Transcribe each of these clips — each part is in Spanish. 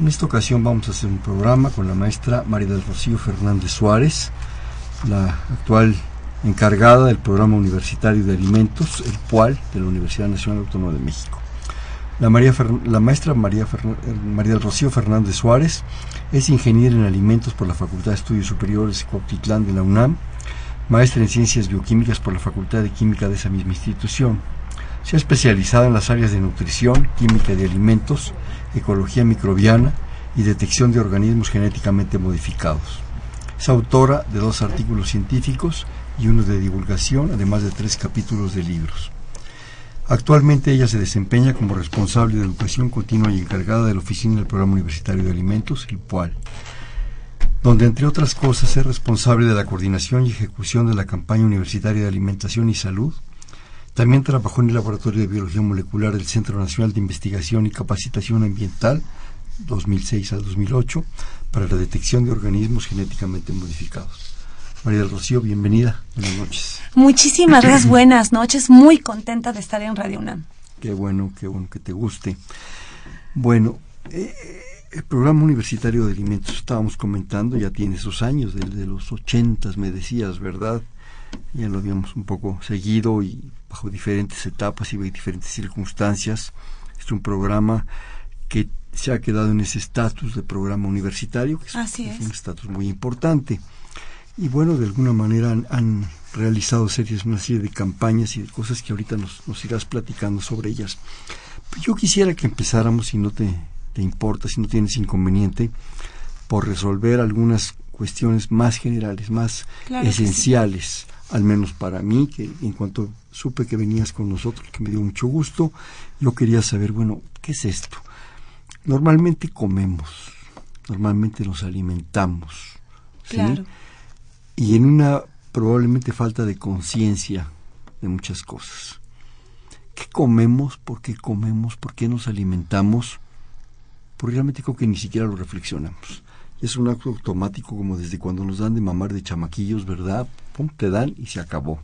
En esta ocasión vamos a hacer un programa con la maestra María del Rocío Fernández Suárez, la actual encargada del programa universitario de alimentos, el PUAL, de la Universidad Nacional Autónoma de México. La, la maestra María, María del Rocío Fernández Suárez es ingeniera en alimentos por la Facultad de Estudios Superiores Cuautitlán de la UNAM, maestra en Ciencias Bioquímicas por la Facultad de Química de esa misma institución. Se ha especializado en las áreas de nutrición, química de alimentos, ecología microbiana y detección de organismos genéticamente modificados. Es autora de dos artículos científicos y uno de divulgación, además de tres capítulos de libros. Actualmente ella se desempeña como responsable de educación continua y encargada de la oficina del Programa Universitario de Alimentos, el PUAL, donde entre otras cosas es responsable de la coordinación y ejecución de la campaña universitaria de alimentación y salud. También trabajó en el Laboratorio de Biología Molecular del Centro Nacional de Investigación y Capacitación Ambiental 2006 al 2008 para la detección de organismos genéticamente modificados. María del Rocío, bienvenida. Buenas noches. Muchísimas gracias. Buenas noches. Muy contenta de estar en Radio UNAM. Qué bueno, qué bueno que te guste. Bueno, eh, el programa universitario de alimentos, estábamos comentando, ya tiene sus años, desde los ochentas, me decías, ¿verdad? Ya lo habíamos un poco seguido y bajo diferentes etapas y diferentes circunstancias. Es un programa que se ha quedado en ese estatus de programa universitario, que es, un estatus muy importante. Y bueno, de alguna manera han, realizado series, una serie de campañas y de cosas que ahorita nos, nos irás platicando sobre ellas. Yo quisiera que empezáramos, si no te te importa, si no tienes inconveniente, por resolver algunas cuestiones más generales, más esenciales, al menos para mí, que en cuanto supe que venías con nosotros, que me dio mucho gusto, yo quería saber, bueno, ¿qué es esto? Normalmente comemos, normalmente nos alimentamos, ¿sí? Y en una probablemente falta de conciencia de muchas cosas. ¿Qué comemos? ¿Por qué comemos? ¿Por qué nos alimentamos? porque realmente creo que ni siquiera lo reflexionamos. Es un acto automático como desde cuando nos dan de mamar de chamaquillos, ¿verdad? Pum, te dan y se acabó.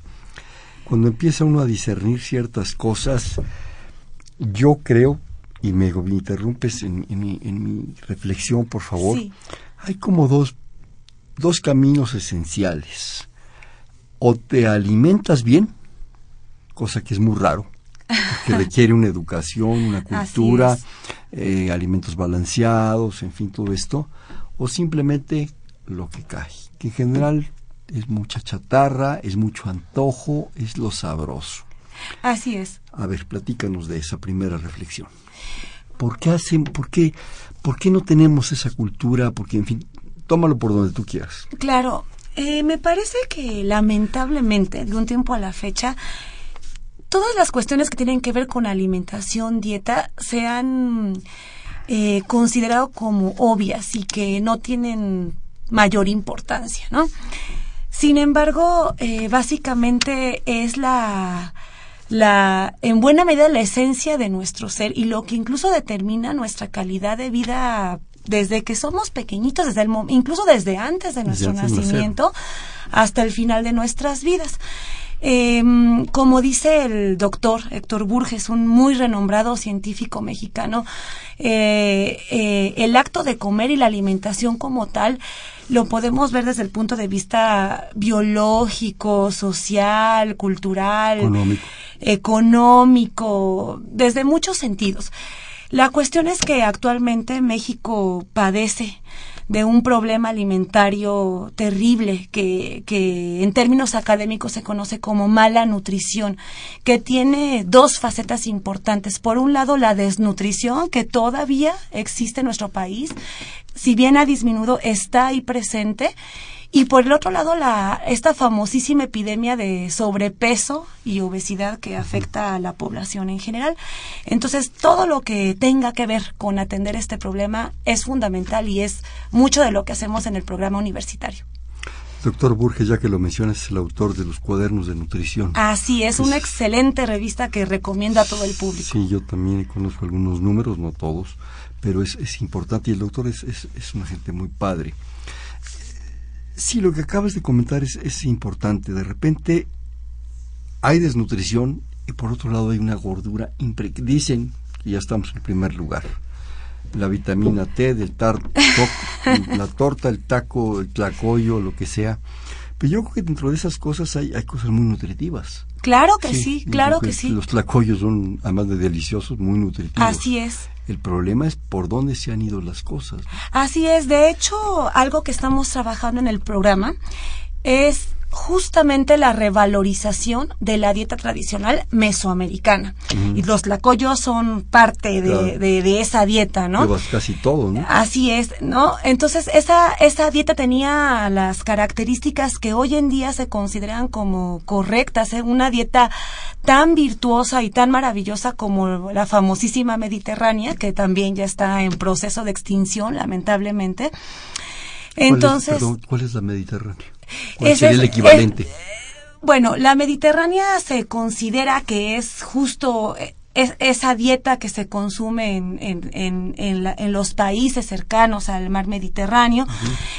Cuando empieza uno a discernir ciertas cosas, yo creo, y me, interrumpes en, mi, reflexión, por favor, hay como dos, dos caminos esenciales. O te alimentas bien, cosa que es muy raro, que requiere una educación, una cultura, eh, alimentos balanceados, en fin, todo esto, o simplemente lo que cae, que en general es mucha chatarra, es mucho antojo, es lo sabroso. Así es. A ver, platícanos de esa primera reflexión. ¿Por qué hacen, por qué, por qué no tenemos esa cultura? Porque, en fin, tómalo por donde tú quieras. Claro, eh, me parece que lamentablemente, de un tiempo a la fecha, todas las cuestiones que tienen que ver con alimentación, dieta, se han eh, considerado como obvias y que no tienen mayor importancia, ¿no? Sin embargo, eh, básicamente es la, la, en buena medida, la esencia de nuestro ser y lo que incluso determina nuestra calidad de vida desde que somos pequeñitos, desde el, incluso desde antes de nuestro nacimiento hasta el final de nuestras vidas. Eh, como dice el doctor Héctor Burges, un muy renombrado científico mexicano, eh, eh, el acto de comer y la alimentación como tal lo podemos ver desde el punto de vista biológico, social, cultural, económico desde muchos sentidos. La cuestión es que actualmente México padece de un problema alimentario terrible que, que en términos académicos se conoce como mala nutrición, que tiene dos facetas importantes. Por un lado, la desnutrición, que todavía existe en nuestro país, si bien ha disminuido, está ahí presente y por el otro lado, la, esta famosísima epidemia de sobrepeso y obesidad que afecta a la población en general. Entonces, todo lo que tenga que ver con atender este problema es fundamental y es mucho de lo que hacemos en el programa universitario. Doctor Burges, ya que lo mencionas, es el autor de los cuadernos de nutrición. Así es, una excelente revista que recomiendo a todo el público. Sí, yo también conozco algunos números, no todos, pero es, es importante y el doctor es, es, es una gente muy padre. Sí, lo que acabas de comentar es, es importante. De repente hay desnutrición y por otro lado hay una gordura Dicen que ya estamos en primer lugar. La vitamina T del tar la torta, el taco, el tlacoyo, lo que sea. Pero yo creo que dentro de esas cosas hay, hay cosas muy nutritivas. Claro que sí, claro que, sí. Los tlacoyos son, además de deliciosos, muy nutritivos. Así es. El problema es por dónde se han ido las cosas. Así es. De hecho, algo que estamos trabajando en el programa es justamente la revalorización de la dieta tradicional mesoamericana. Y los tlacoyos son parte de, de, esa dieta, ¿no? casi todo, ¿no? Así es, ¿no? Entonces, esa, esa dieta tenía las características que hoy en día se consideran como correctas, ¿eh? Una dieta tan virtuosa y tan maravillosa como la famosísima mediterránea, que también ya está en proceso de extinción, lamentablemente. Entonces, ¿cuál es la mediterránea? ¿Cuál sería el equivalente? bueno, la Mediterránea se considera que es justo eh, esa dieta que se consume en, en, en, los países cercanos al mar Mediterráneo,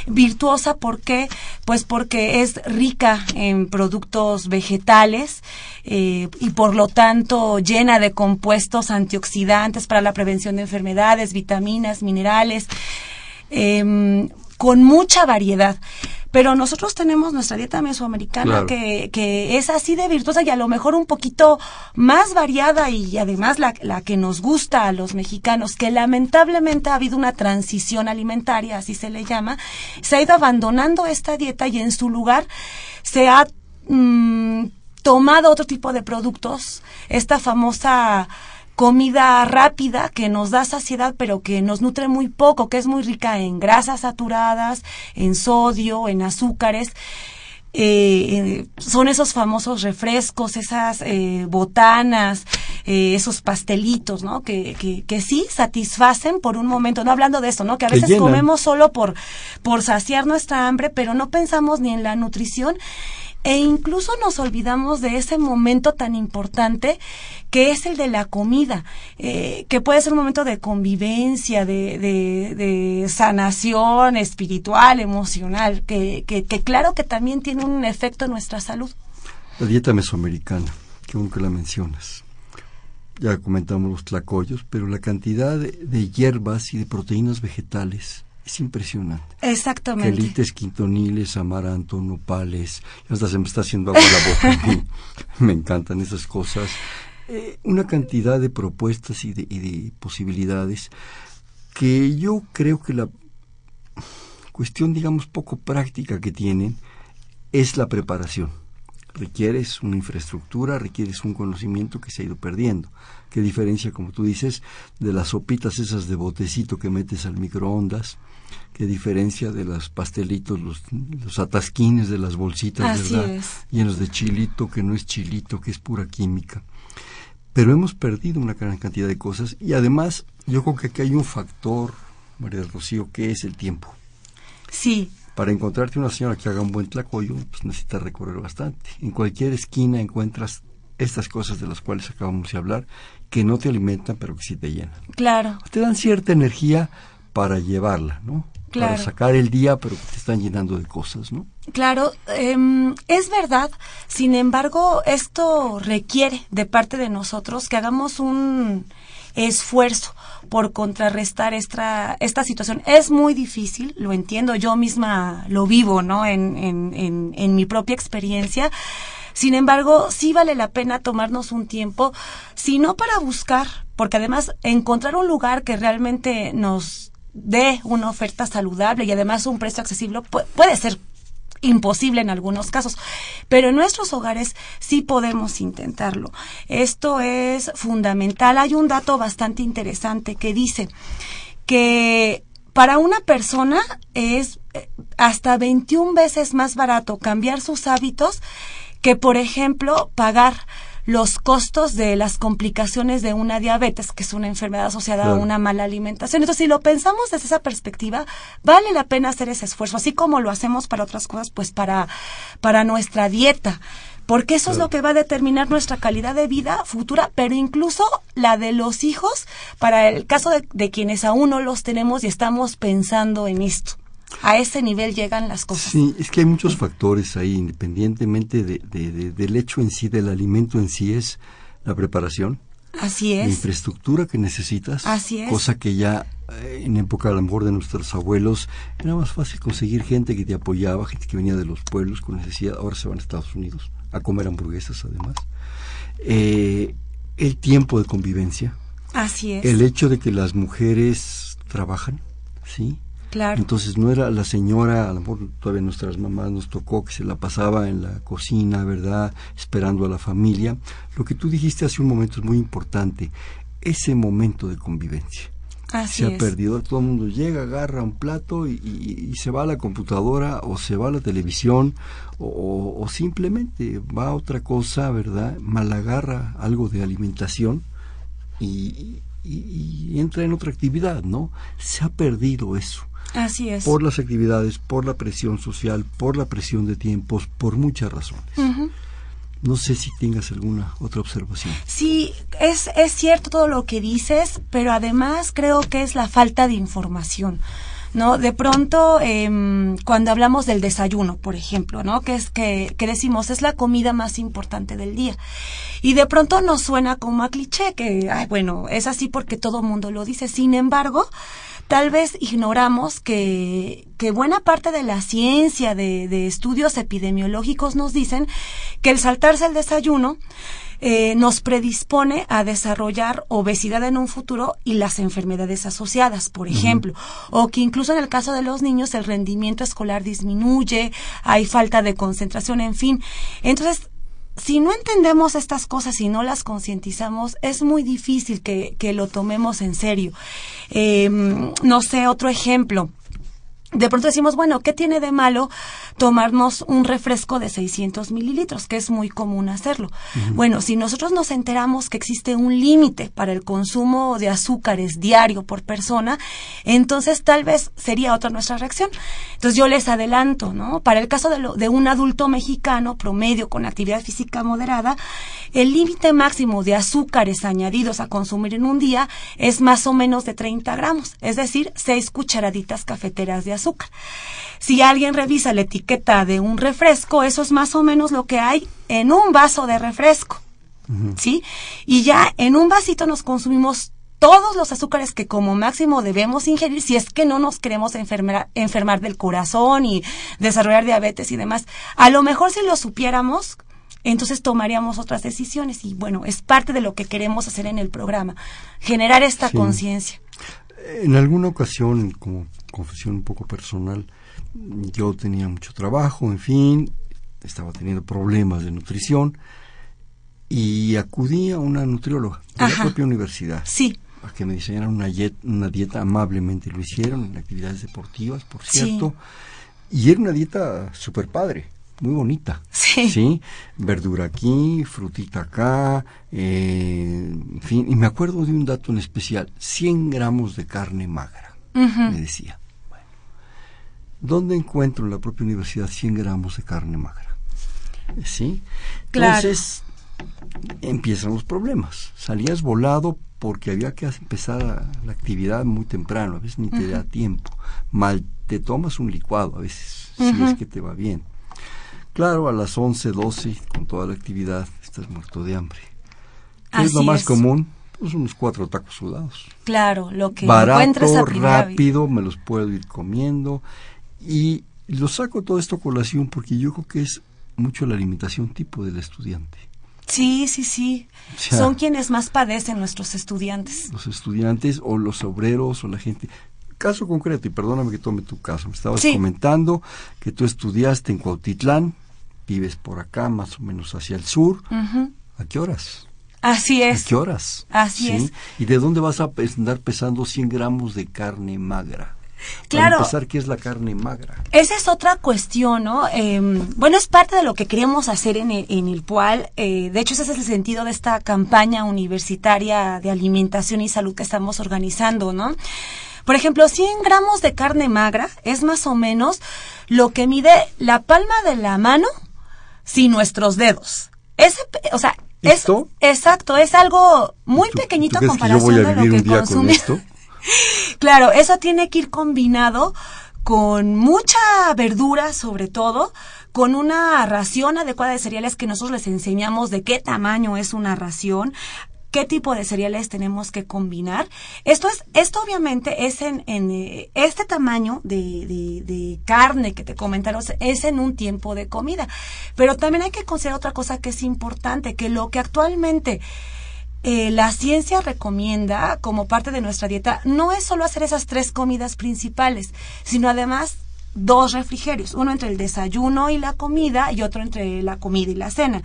virtuosa porque pues porque es rica en productos vegetales eh, y por lo tanto llena de compuestos antioxidantes para la prevención de enfermedades, vitaminas, minerales, em, con mucha variedad pero nosotros tenemos nuestra dieta mesoamericana que, que es así de virtuosa y a lo mejor un poquito más variada y además la, la que nos gusta a los mexicanos, que lamentablemente ha habido una transición alimentaria, así se le llama, se ha ido abandonando esta dieta y en su lugar se ha mm, tomado otro tipo de productos, esta famosa comida rápida que nos da saciedad pero que nos nutre muy poco, que es muy rica en grasas saturadas, en sodio, en azúcares. Eh, son esos famosos refrescos, esas eh, botanas, eh, esos pastelitos, ¿no? Que, que, que, sí satisfacen por un momento, no hablando de eso, ¿no? Que a veces comemos solo por, por saciar nuestra hambre, pero no pensamos ni en la nutrición e incluso nos olvidamos de ese momento tan importante que es el de la comida, eh, que puede ser un momento de convivencia, de, de, sanación espiritual, emocional, que, que, claro que también tiene un efecto en nuestra salud. La dieta mesoamericana, que aunque la mencionas. Ya comentamos los tlacoyos, pero la cantidad de hierbas y de proteínas vegetales es impresionante. Exactamente. Quelites, quintoniles, amaranto, nopales. Hasta se me está haciendo agua la boca. me encantan esas cosas. Eh, una cantidad de propuestas y de, y de posibilidades que yo creo que la cuestión, digamos, poco práctica que tienen es la preparación. Requieres una infraestructura, requieres un conocimiento que se ha ido perdiendo. Qué diferencia, como tú dices, de las sopitas esas de botecito que metes al microondas, qué diferencia de los pastelitos, los, los atasquines de las bolsitas, ¿verdad? Llenos de chilito, que no es chilito, que es pura química. Pero hemos perdido una gran cantidad de cosas y además yo creo que aquí hay un factor, María Rocío, que es el tiempo. Sí. Para encontrarte una señora que haga un buen tlacoyo, pues necesitas recorrer bastante. En cualquier esquina encuentras estas cosas de las cuales acabamos de hablar, que no te alimentan, pero que sí te llenan. Claro. Te dan cierta energía para llevarla, ¿no? Para sacar el día, pero que te están llenando de cosas, ¿no? Claro, em, es verdad. Sin embargo, esto requiere de parte de nosotros que hagamos un esfuerzo por contrarrestar esta, esta situación. Es muy difícil, lo entiendo, yo misma lo vivo, ¿no? En, en, en, en mi propia experiencia. Sin embargo, sí vale la pena tomarnos un tiempo, si no para buscar, porque además encontrar un lugar que realmente nos de una oferta saludable y además un precio accesible puede ser imposible en algunos casos, pero en nuestros hogares sí podemos intentarlo. Esto es fundamental. Hay un dato bastante interesante que dice que para una persona es eh, hasta 21 veces más barato cambiar sus hábitos que, por ejemplo, pagar los costos de las complicaciones de una diabetes, que es una enfermedad asociada a una mala alimentación. Entonces, si lo pensamos desde esa perspectiva, vale la pena hacer ese esfuerzo, así como lo hacemos para otras cosas, pues para, para nuestra dieta porque eso es lo que va a determinar nuestra calidad de vida futura, pero incluso la de los hijos, para el caso de, quienes aún no los tenemos y estamos pensando en esto. A ese nivel llegan las cosas. Sí, es que hay muchos factores ahí, independientemente de, del hecho en sí, del alimento en sí, es la preparación. Así es. La infraestructura que necesitas. Así es. Cosa que ya eh, en época a lo mejor de nuestros abuelos era más fácil conseguir gente que te apoyaba, gente que venía de los pueblos con necesidad. Ahora se van a Estados Unidos a comer hamburguesas además. Eh, el tiempo de convivencia. Así es. El hecho de que las mujeres trabajan, ¿sí? Claro. Entonces no era la señora, a lo mejor todavía nuestras mamás nos tocó que se la pasaba en la cocina, ¿verdad? Esperando a la familia. Lo que tú dijiste hace un momento es muy importante, ese momento de convivencia se ha perdido. Todo el mundo llega, agarra un plato y, se va a la computadora o se va a la televisión o, simplemente va a otra cosa, ¿verdad? Malagarra algo de alimentación y, entra en otra actividad, ¿no? Se ha perdido eso. Así es. Por las actividades, por la presión social, por la presión de tiempos, por muchas razones. No sé si tengas alguna otra observación. Sí, es, es cierto todo lo que dices, pero además creo que es la falta de información. ¿no? De pronto, eh, cuando hablamos del desayuno, por ejemplo, ¿no? Que es que, que decimos es la comida más importante del día. Y de pronto nos suena como a cliché, que, ay, bueno, es así porque todo el mundo lo dice. Sin embargo, tal vez ignoramos que, que buena parte de la ciencia, de, de, estudios epidemiológicos nos dicen que el saltarse el desayuno eh, nos predispone a desarrollar obesidad en un futuro y las enfermedades asociadas, por ejemplo, o que incluso en el caso de los niños el rendimiento escolar disminuye, hay falta de concentración, en fin. Entonces, si no entendemos estas cosas y no las concientizamos, es muy difícil que, que, lo tomemos en serio. Eh, no sé, otro ejemplo de pronto decimos, bueno, ¿qué tiene de malo tomarnos un refresco de 600 mililitros? Que es muy común hacerlo. Bueno, si nosotros nos enteramos que existe un límite para el consumo de azúcares diario por persona, entonces tal vez sería otra nuestra reacción. Entonces yo les adelanto, ¿no? Para el caso de, de un adulto mexicano promedio con actividad física moderada, el límite máximo de azúcares añadidos a consumir en un día es más o menos de 30 gramos, es decir, 6 cucharaditas cafeteras de azúcar azúcar. Si alguien revisa la etiqueta de un refresco, eso es más o menos lo que hay en un vaso de refresco. ¿Sí? Y ya en un vasito nos consumimos todos los azúcares que como máximo debemos ingerir si es que no nos queremos enfermar, enfermar del corazón y desarrollar diabetes y demás. A lo mejor si lo supiéramos, entonces tomaríamos otras decisiones y bueno, es parte de lo que queremos hacer en el programa, generar esta conciencia. En alguna ocasión, como confesión un poco personal, yo tenía mucho trabajo, en fin, estaba teniendo problemas de nutrición y acudí a una nutrióloga de la propia universidad. Sí. A que me diseñaran una, una dieta amablemente, lo hicieron en actividades deportivas, por cierto, y era una dieta super padre muy bonita. Sí. Verdura aquí, frutita acá, eh, en fin. Y me acuerdo de un dato en especial, 100 gramos de carne magra, me decía. Bueno, ¿dónde encuentro en la propia universidad 100 gramos de carne magra? ¿Sí? Entonces, empiezan los problemas. Salías volado porque había que empezar la actividad muy temprano, a veces ni te da tiempo. Mal te tomas un licuado a veces, si es que te va bien. Claro, a las 11, 12, con toda la actividad, estás muerto de hambre. ¿Qué es lo más común? Pues unos cuatro tacos sudados. Claro, lo que Barato, encuentres a rápido, me los puedo ir comiendo. Y lo saco todo esto a colación porque yo creo que es mucho la alimentación tipo del estudiante. Sí, sí, sí. Son quienes más padecen nuestros estudiantes. Los estudiantes o los obreros o la gente caso concreto, y perdóname que tome tu caso, me estabas comentando que tú estudiaste en Cuautitlán, vives por acá, más o menos hacia el sur. ¿A qué horas? Así es. ¿A qué horas? Así es. ¿Y de dónde vas a andar pesando 100 gramos de carne magra? Claro. Para empezar, ¿qué es la carne magra? Esa es otra cuestión, ¿no? Em, bueno, es parte de lo que queremos hacer en el, en el cual, eh, de hecho, ese es el sentido de esta campaña universitaria de alimentación y salud que estamos organizando, ¿no? Por ejemplo, 100 gramos de carne magra es más o menos lo que mide la palma de la mano sin nuestros dedos. Ese, o sea, ¿Esto? es exacto, es algo muy pequeñito a comparación de lo que consumimos. claro, eso tiene que ir combinado con mucha verdura sobre todo, con una ración adecuada de cereales que nosotros les enseñamos de qué tamaño es una ración, qué tipo de cereales tenemos que combinar. Esto es, esto obviamente es en, en eh, este tamaño de, de, de, carne que te comentaron, es en un tiempo de comida. Pero también hay que considerar otra cosa que es importante, que lo que actualmente eh, la ciencia recomienda como parte de nuestra dieta no es solo hacer esas tres comidas principales, sino además dos refrigerios, uno entre el desayuno y la comida y otro entre la comida y la cena.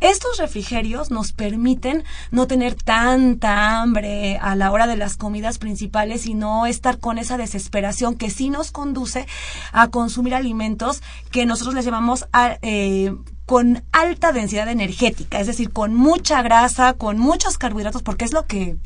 Estos refrigerios nos permiten no tener tanta hambre a la hora de las comidas principales y no estar con esa desesperación que sí nos conduce a consumir alimentos que nosotros les llamamos eh, con alta densidad energética, es decir, con mucha grasa, con muchos carbohidratos, porque es lo que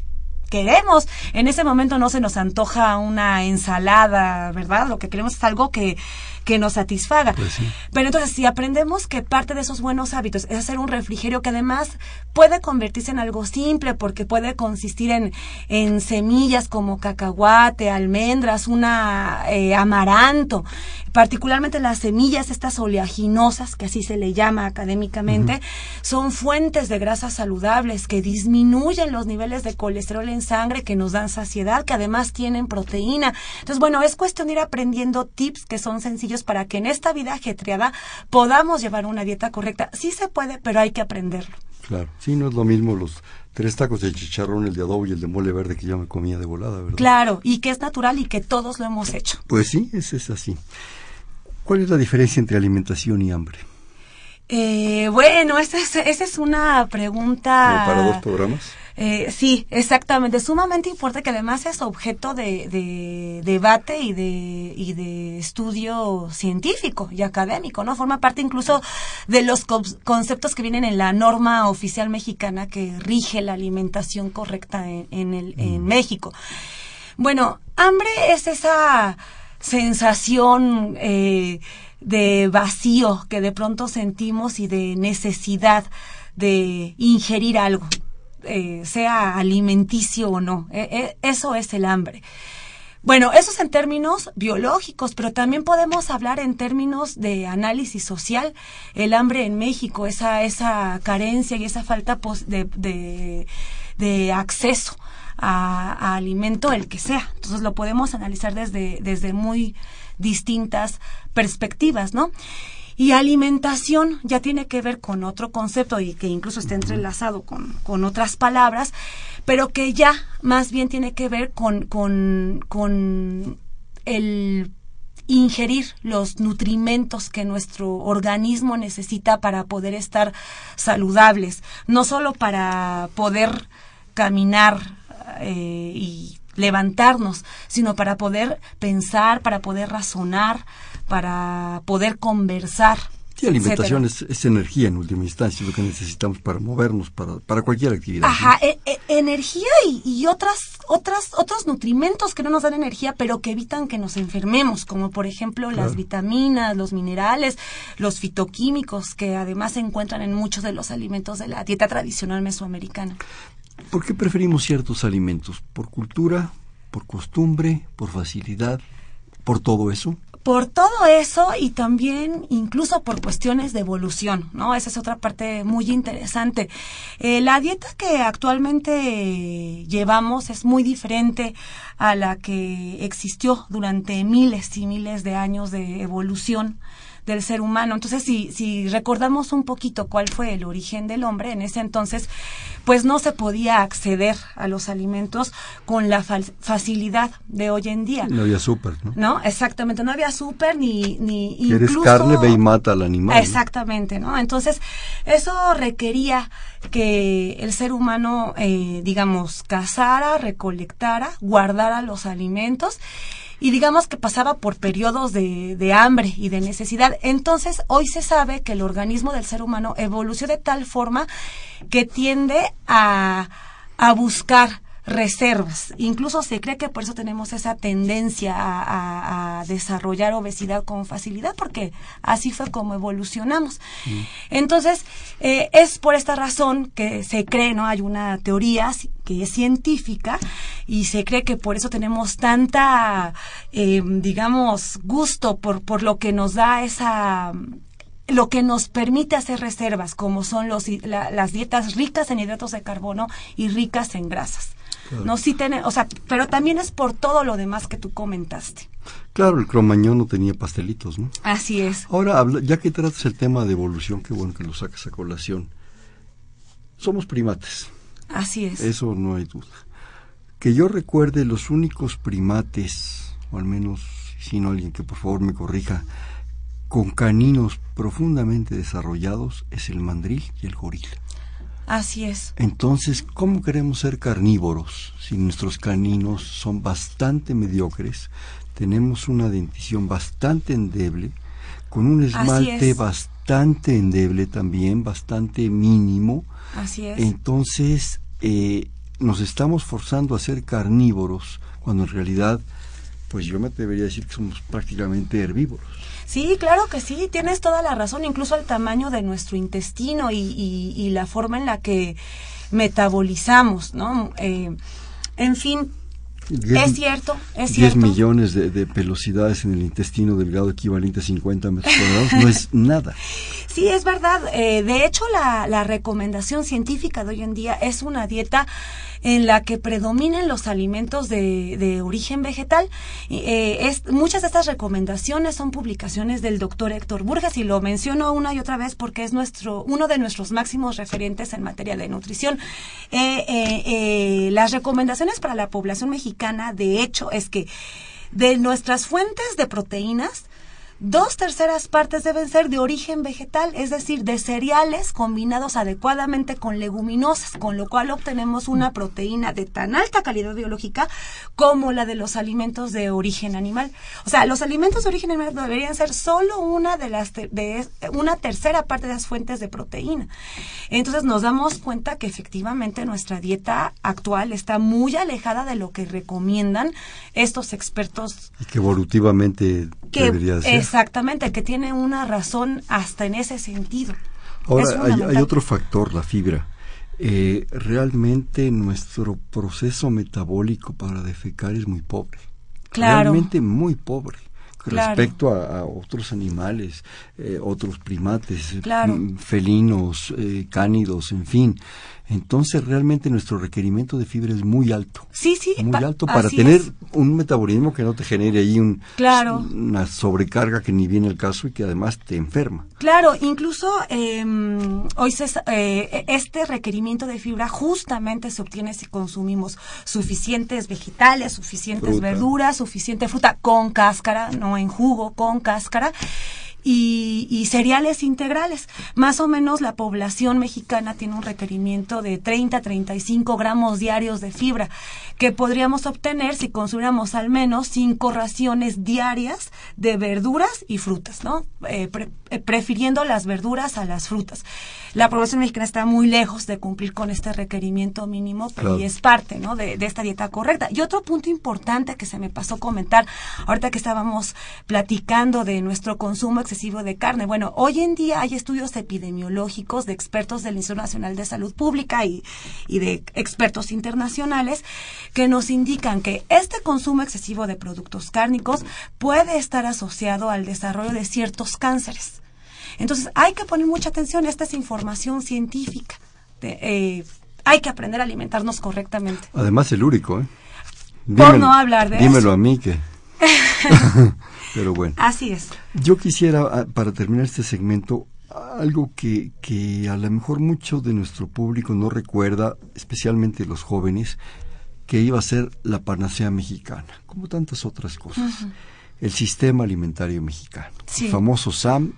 queremos. En ese momento no se nos antoja una ensalada, ¿verdad? Lo que queremos es algo que que nos satisfaga. Pues Pero entonces, si aprendemos que parte de esos buenos hábitos es hacer un refrigerio que además puede convertirse en algo simple porque puede consistir en, en semillas como cacahuate, almendras, una eh, amaranto, particularmente las semillas estas oleaginosas, que así se le llama académicamente, son fuentes de grasas saludables que disminuyen los niveles de colesterol en sangre, que nos dan saciedad, que además tienen proteína. Entonces, bueno, es cuestión de ir aprendiendo tips que son sencillos para que en esta vida ajetreada podamos llevar una dieta correcta. Sí se puede, pero hay que aprenderlo. Claro, sí, no es lo mismo los tres tacos de chicharrón, el de adobo y el de mole verde que yo me comía de volada, ¿verdad? Claro, y que es natural y que todos lo hemos hecho. Pues sí, es, es así. ¿Cuál es la diferencia entre alimentación y hambre? Eh, bueno, esa es, esa es una pregunta... para dos programas? Eh, sí, exactamente. Sumamente importante que además es objeto de, debate y de, y de estudio científico y académico, ¿no? Forma parte incluso de los conceptos que vienen en la norma oficial mexicana que rige la alimentación correcta en, el, en mm. México. Bueno, hambre es esa sensación eh, de vacío que de pronto sentimos y de necesidad de ingerir algo. Eh, sea alimenticio o no. E, e, eso es el hambre. Bueno, eso es en términos biológicos, pero también podemos hablar en términos de análisis social. El hambre en México, esa, esa carencia y esa falta de, de, acceso a, alimento, el que sea. Entonces lo podemos analizar desde, desde muy distintas perspectivas, ¿no? Y alimentación ya tiene que ver con otro concepto y que incluso está entrelazado con, con otras palabras, pero que ya más bien tiene que ver con, con, con el ingerir los nutrimentos que nuestro organismo necesita para poder estar saludables, no solo para poder caminar eh, y levantarnos, sino para poder pensar, para poder razonar, para poder conversar. Sí, alimentación es, energía en última instancia, lo que necesitamos para movernos, para, para cualquier actividad. Ajá, e, e, energía y, otras, otras, otros nutrimentos que no nos dan energía, pero que evitan que nos enfermemos, como por ejemplo las vitaminas, los minerales, los fitoquímicos, que además se encuentran en muchos de los alimentos de la dieta tradicional mesoamericana. ¿Por qué preferimos ciertos alimentos? ¿Por cultura? ¿Por costumbre? ¿Por facilidad? ¿Por todo eso? Por todo eso y también incluso por cuestiones de evolución, ¿no? Esa es otra parte muy interesante. Eh, la dieta que actualmente llevamos es muy diferente a la que existió durante miles y miles de años de evolución del ser humano. Entonces, si, si recordamos un poquito cuál fue el origen del hombre, en ese entonces, pues no se podía acceder a los alimentos con la facilidad de hoy en día. No había súper, ¿no? No, exactamente, no había súper ni, ni incluso... carne, ve y mata al animal. Exactamente, ¿no? Entonces, eso requería que el ser humano, eh, digamos, cazara, recolectara, guardara los alimentos y digamos que pasaba por periodos de, de, hambre y de necesidad. Entonces, hoy se sabe que el organismo del ser humano evolucionó de tal forma que tiende a, a buscar reservas. Incluso se cree que por eso tenemos esa tendencia a, desarrollar obesidad con facilidad, porque así fue como evolucionamos. Mm. Entonces, eh, es por esta razón que se cree, ¿no? Hay una teoría que es científica y se cree que por eso tenemos tanta, eh, digamos, gusto por, por lo que nos da esa lo que nos permite hacer reservas, como son los, las dietas ricas en hidratos de carbono y ricas en grasas. No, sí tiene, o sea, pero también es por todo lo demás que tú comentaste. Claro, el cromañón no tenía pastelitos, ¿no? Así es. Ahora, ya que tratas el tema de evolución, qué bueno que lo sacas a colación. Somos primates. Así es. Eso no hay duda. Que yo recuerde los únicos primates, o al menos, si no alguien que por favor me corrija, con caninos profundamente desarrollados es el mandril y el gorila. Así es. Entonces, ¿cómo queremos ser carnívoros si nuestros caninos son bastante mediocres? Tenemos una dentición bastante endeble, con un esmalte bastante endeble también, bastante mínimo. Así es. Entonces, eh, nos estamos forzando a ser carnívoros, cuando en realidad, pues yo me atrevería a decir que somos prácticamente herbívoros. Sí, claro que sí, tienes toda la razón, incluso el tamaño de nuestro intestino y, y, la forma en la que metabolizamos, ¿no? Eh, en fin, es cierto, es 10 millones de, de, pelosidades en el intestino delgado equivalente a 50 metros cuadrados no es nada. Sí, es verdad. Eh, de hecho, la, la recomendación científica de hoy en día es una dieta en la que predominen los alimentos de, de origen vegetal. Eh, es, muchas de estas recomendaciones son publicaciones del doctor Héctor Burges y lo menciono una y otra vez porque es nuestro, uno de nuestros máximos referentes en materia de nutrición. Eh, las recomendaciones para la población mexicana, de hecho, es que de nuestras fuentes de proteínas, Dos terceras partes deben ser de origen vegetal, es decir, de cereales combinados adecuadamente con leguminosas, con lo cual obtenemos una proteína de tan alta calidad biológica como la de los alimentos de origen animal. O sea, los alimentos de origen animal deberían ser solo una de las de una tercera parte de las fuentes de proteína. Entonces nos damos cuenta que efectivamente nuestra dieta actual está muy alejada de lo que recomiendan estos expertos. Y que evolutivamente debería ser. Exactamente, que tiene una razón hasta en ese sentido. Ahora, hay, otro factor, la fibra. Eh, realmente nuestro proceso metabólico para defecar es muy pobre. Claro. Realmente muy pobre. Respecto a, otros animales, eh, otros primates, mm, felinos, eh, cánidos, en fin. Entonces realmente nuestro requerimiento de fibra es muy alto. Sí, sí. Muy alto para tener un metabolismo que no te genere ahí un, claro. una sobrecarga que ni viene el caso y que además te enferma. Claro, incluso em, hoy se, eh, este requerimiento de fibra justamente se obtiene si consumimos suficientes vegetales, suficientes verduras, suficiente fruta con cáscara, no en jugo, con cáscara y, cereales integrales. Más o menos la población mexicana tiene un requerimiento de 30 a 35 gramos diarios de fibra que podríamos obtener si consumiéramos al menos cinco raciones diarias de verduras y frutas, ¿no? Eh, eh, prefiriendo las verduras a las frutas. La población mexicana está muy lejos de cumplir con este requerimiento mínimo pero y es parte, ¿no? De, de esta dieta correcta. Y otro punto importante que se me pasó comentar ahorita que estábamos platicando de nuestro consumo de carne. Bueno, hoy en día hay estudios epidemiológicos de expertos del Instituto Nacional de Salud Pública y, y de expertos internacionales que nos indican que este consumo excesivo de productos cárnicos puede estar asociado al desarrollo de ciertos cánceres. Entonces, hay que poner mucha atención. Esta es información científica. Eh, hay que aprender a alimentarnos correctamente. Además, el úrico, ¿eh? Por no hablar de dímelo a mí que... Pero bueno. Así es. Yo quisiera, ah, para terminar este segmento, algo que, que a lo mejor mucho de nuestro público no recuerda, especialmente los jóvenes, que iba a ser la panacea mexicana, como tantas otras cosas. El sistema alimentario mexicano. El famoso SAM,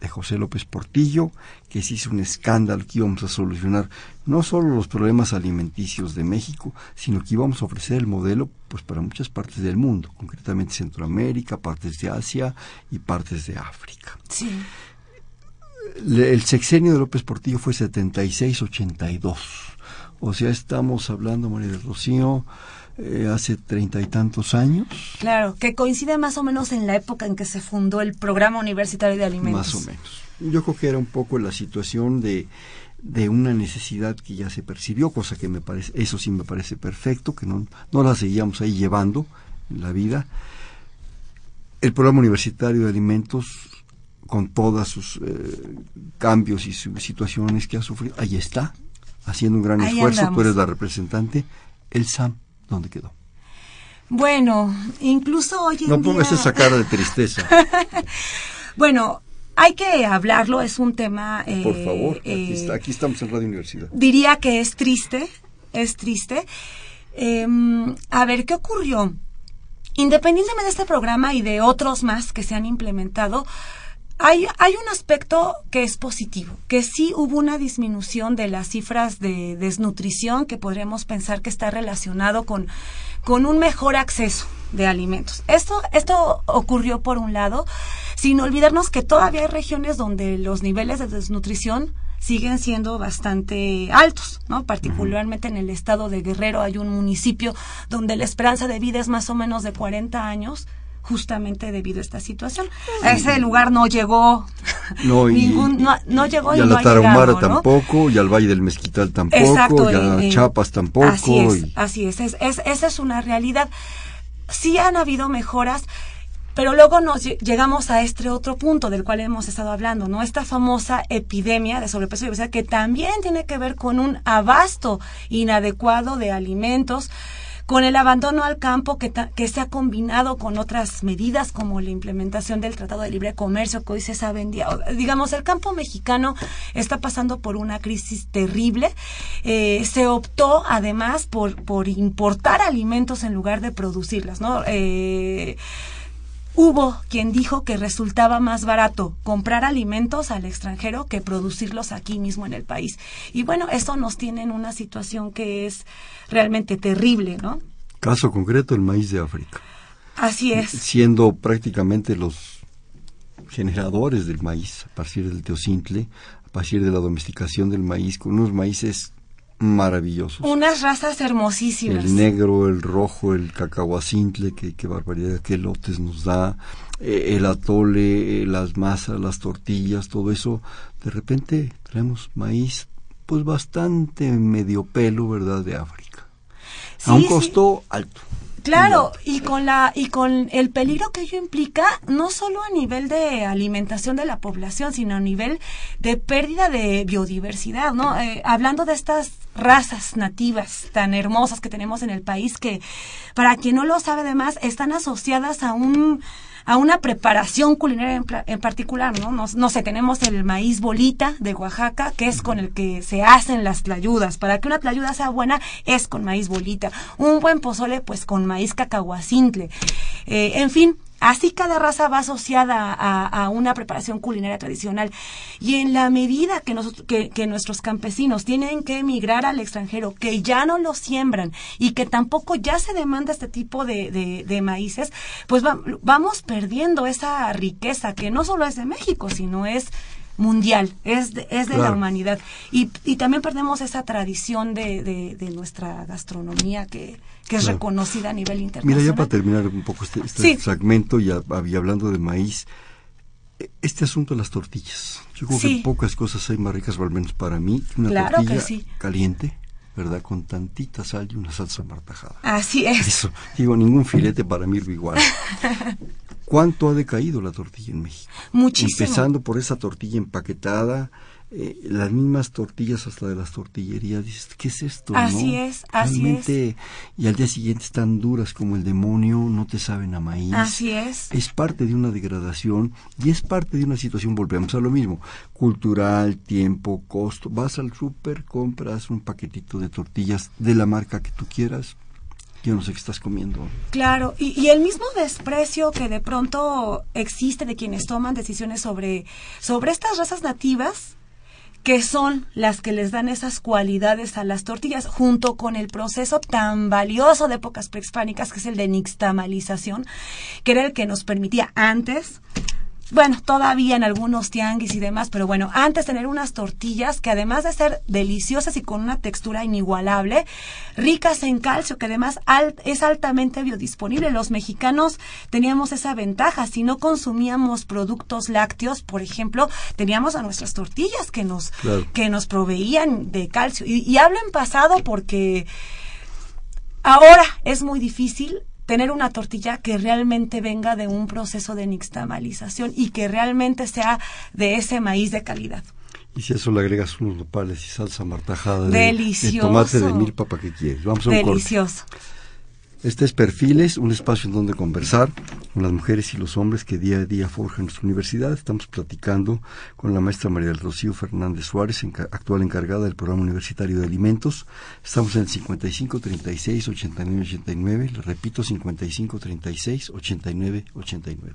de José López Portillo, que se hizo un escándalo que íbamos a solucionar no solo los problemas alimenticios de México, sino que íbamos a ofrecer el modelo pues para muchas partes del mundo, concretamente Centroamérica, partes de Asia y partes de África. Sí. El sexenio de López Portillo fue 76-82. O sea, estamos hablando, María del Rocío, eh, hace treinta y tantos años. Claro, que coincide más o menos en la época en que se fundó el Programa Universitario de Alimentos. Más o menos. Yo creo que era un poco la situación de, de una necesidad que ya se percibió, cosa que me parece, eso sí me parece perfecto, que no, no la seguíamos ahí llevando en la vida. El Programa Universitario de Alimentos con todos sus eh, cambios y sus situaciones que ha sufrido, ahí está, haciendo un gran esfuerzo, tú eres la representante, el SAM ¿dónde quedó? Bueno, incluso hoy en No pongas esa cara de tristeza. bueno, hay que hablarlo, es un tema... Eh, Por favor, aquí, eh, aquí, estamos en Radio Universidad. Diría que es triste, es triste. Em, a ver, ¿qué ocurrió? Independientemente de este programa y de otros más que se han implementado, hay, hay un aspecto que es positivo, que sí hubo una disminución de las cifras de desnutrición que podríamos pensar que está relacionado con, con un mejor acceso de alimentos. Esto, esto ocurrió por un lado, sin olvidarnos que todavía hay regiones donde los niveles de desnutrición siguen siendo bastante altos, ¿no? Particularmente en el estado de Guerrero hay un municipio donde la esperanza de vida es más o menos de 40 años justamente debido a esta situación. A ese lugar no llegó no, ningún, no, llegó y, a la Tarahumara tampoco, y al Valle del Mezquital tampoco, y a eh, Chiapas tampoco. Así es, así es, es, esa es una realidad. Sí han habido mejoras, pero luego nos llegamos a este otro punto del cual hemos estado hablando, ¿no? Esta famosa epidemia de sobrepeso y obesidad que también tiene que ver con un abasto inadecuado de alimentos, con el abandono al campo que, que se ha combinado con otras medidas como la implementación del Tratado de Libre Comercio que hoy se sabe en. Digamos, el campo mexicano está pasando por una crisis terrible. Eh, se optó además por, por importar alimentos en lugar de producirlas, ¿no? Eh, Hubo quien dijo que resultaba más barato comprar alimentos al extranjero que producirlos aquí mismo en el país. Y bueno, eso nos tiene en una situación que es realmente terrible, ¿no? Caso concreto, el maíz de África. Así es. Siendo prácticamente los generadores del maíz a partir del teocintle, a partir de la domesticación del maíz, con unos maíces maravillosos. Unas razas hermosísimas. El negro, el rojo, el cacahuacintle, que qué barbaridad, qué lotes nos da, eh, el atole, eh, las masas, las tortillas, todo eso. De repente traemos maíz, pues bastante medio pelo, ¿verdad?, de África. a un costo alto. Claro, y con la y con el peligro que ello implica no solo a nivel de alimentación de la población, sino a nivel de pérdida de biodiversidad, ¿no? Eh, hablando de estas razas nativas tan hermosas que tenemos en el país que para quien no lo sabe además están asociadas a un a una preparación culinaria en, particular, ¿no? ¿no? sé, tenemos el maíz bolita de Oaxaca, que es con el que se hacen las tlayudas. Para que una tlayuda sea buena, es con maíz bolita. Un buen pozole, pues con maíz cacahuacintle. Eh, en fin, Así cada raza va asociada a, una preparación culinaria tradicional. Y en la medida que, nosotros, que, nuestros campesinos tienen que emigrar al extranjero, que ya no lo siembran y que tampoco ya se demanda este tipo de, de, maíces, pues vamos perdiendo esa riqueza que no solo es de México, sino es mundial, es de, es de la humanidad. Y, y también perdemos esa tradición de, de, nuestra gastronomía que, que es reconocida a nivel internacional. Mira, ya para terminar un poco este, este fragmento y, hablando de maíz, e, este asunto de las tortillas. Yo creo que pocas cosas hay más ricas, o al menos para mí, que una tortilla caliente, ¿verdad? Con tantita sal y una salsa martajada. Así es. Eso, digo, ningún filete para mí igual. ¿Cuánto ha decaído la tortilla en México? Muchísimo. Empezando por esa tortilla empaquetada, eh, las mismas tortillas hasta de las tortillerías. Dices, ¿qué es esto? Así es, así es. Y al día siguiente están duras como el demonio, no te saben a maíz. Así es. Es parte de una degradación y es parte de una situación, volvemos a lo mismo, cultural, tiempo, costo. Vas al súper, compras un paquetito de tortillas de la marca que tú quieras, yo no sé qué estás comiendo. Claro, y, y, el mismo desprecio que de pronto existe de quienes toman decisiones sobre, sobre estas razas nativas, que son las que les dan esas cualidades a las tortillas, junto con el proceso tan valioso de épocas prehispánicas, que es el de nixtamalización, que era el que nos permitía antes bueno, todavía en algunos tianguis y demás, pero bueno, antes tener unas tortillas que además de ser deliciosas y con una textura inigualable, ricas en calcio, que además es altamente biodisponible. Los mexicanos teníamos esa ventaja. Si no consumíamos productos lácteos, por ejemplo, teníamos a nuestras tortillas que nos, que nos proveían de calcio. Y, y hablo en pasado porque ahora es muy difícil tener una tortilla que realmente venga de un proceso de nixtamalización y que realmente sea de ese maíz de calidad. Y si eso le agregas unos nopales y salsa martajada de, de tomate de milpa, ¿para qué quieres? Vamos a un Delicioso. Este es Perfiles, un espacio en donde conversar con las mujeres y los hombres que día a día forjan nuestra universidad. Estamos platicando con la maestra María del Rocío Fernández Suárez, actual encargada del programa universitario de alimentos. Estamos en el 55 36 89 89. Le repito, 55 36 89 89.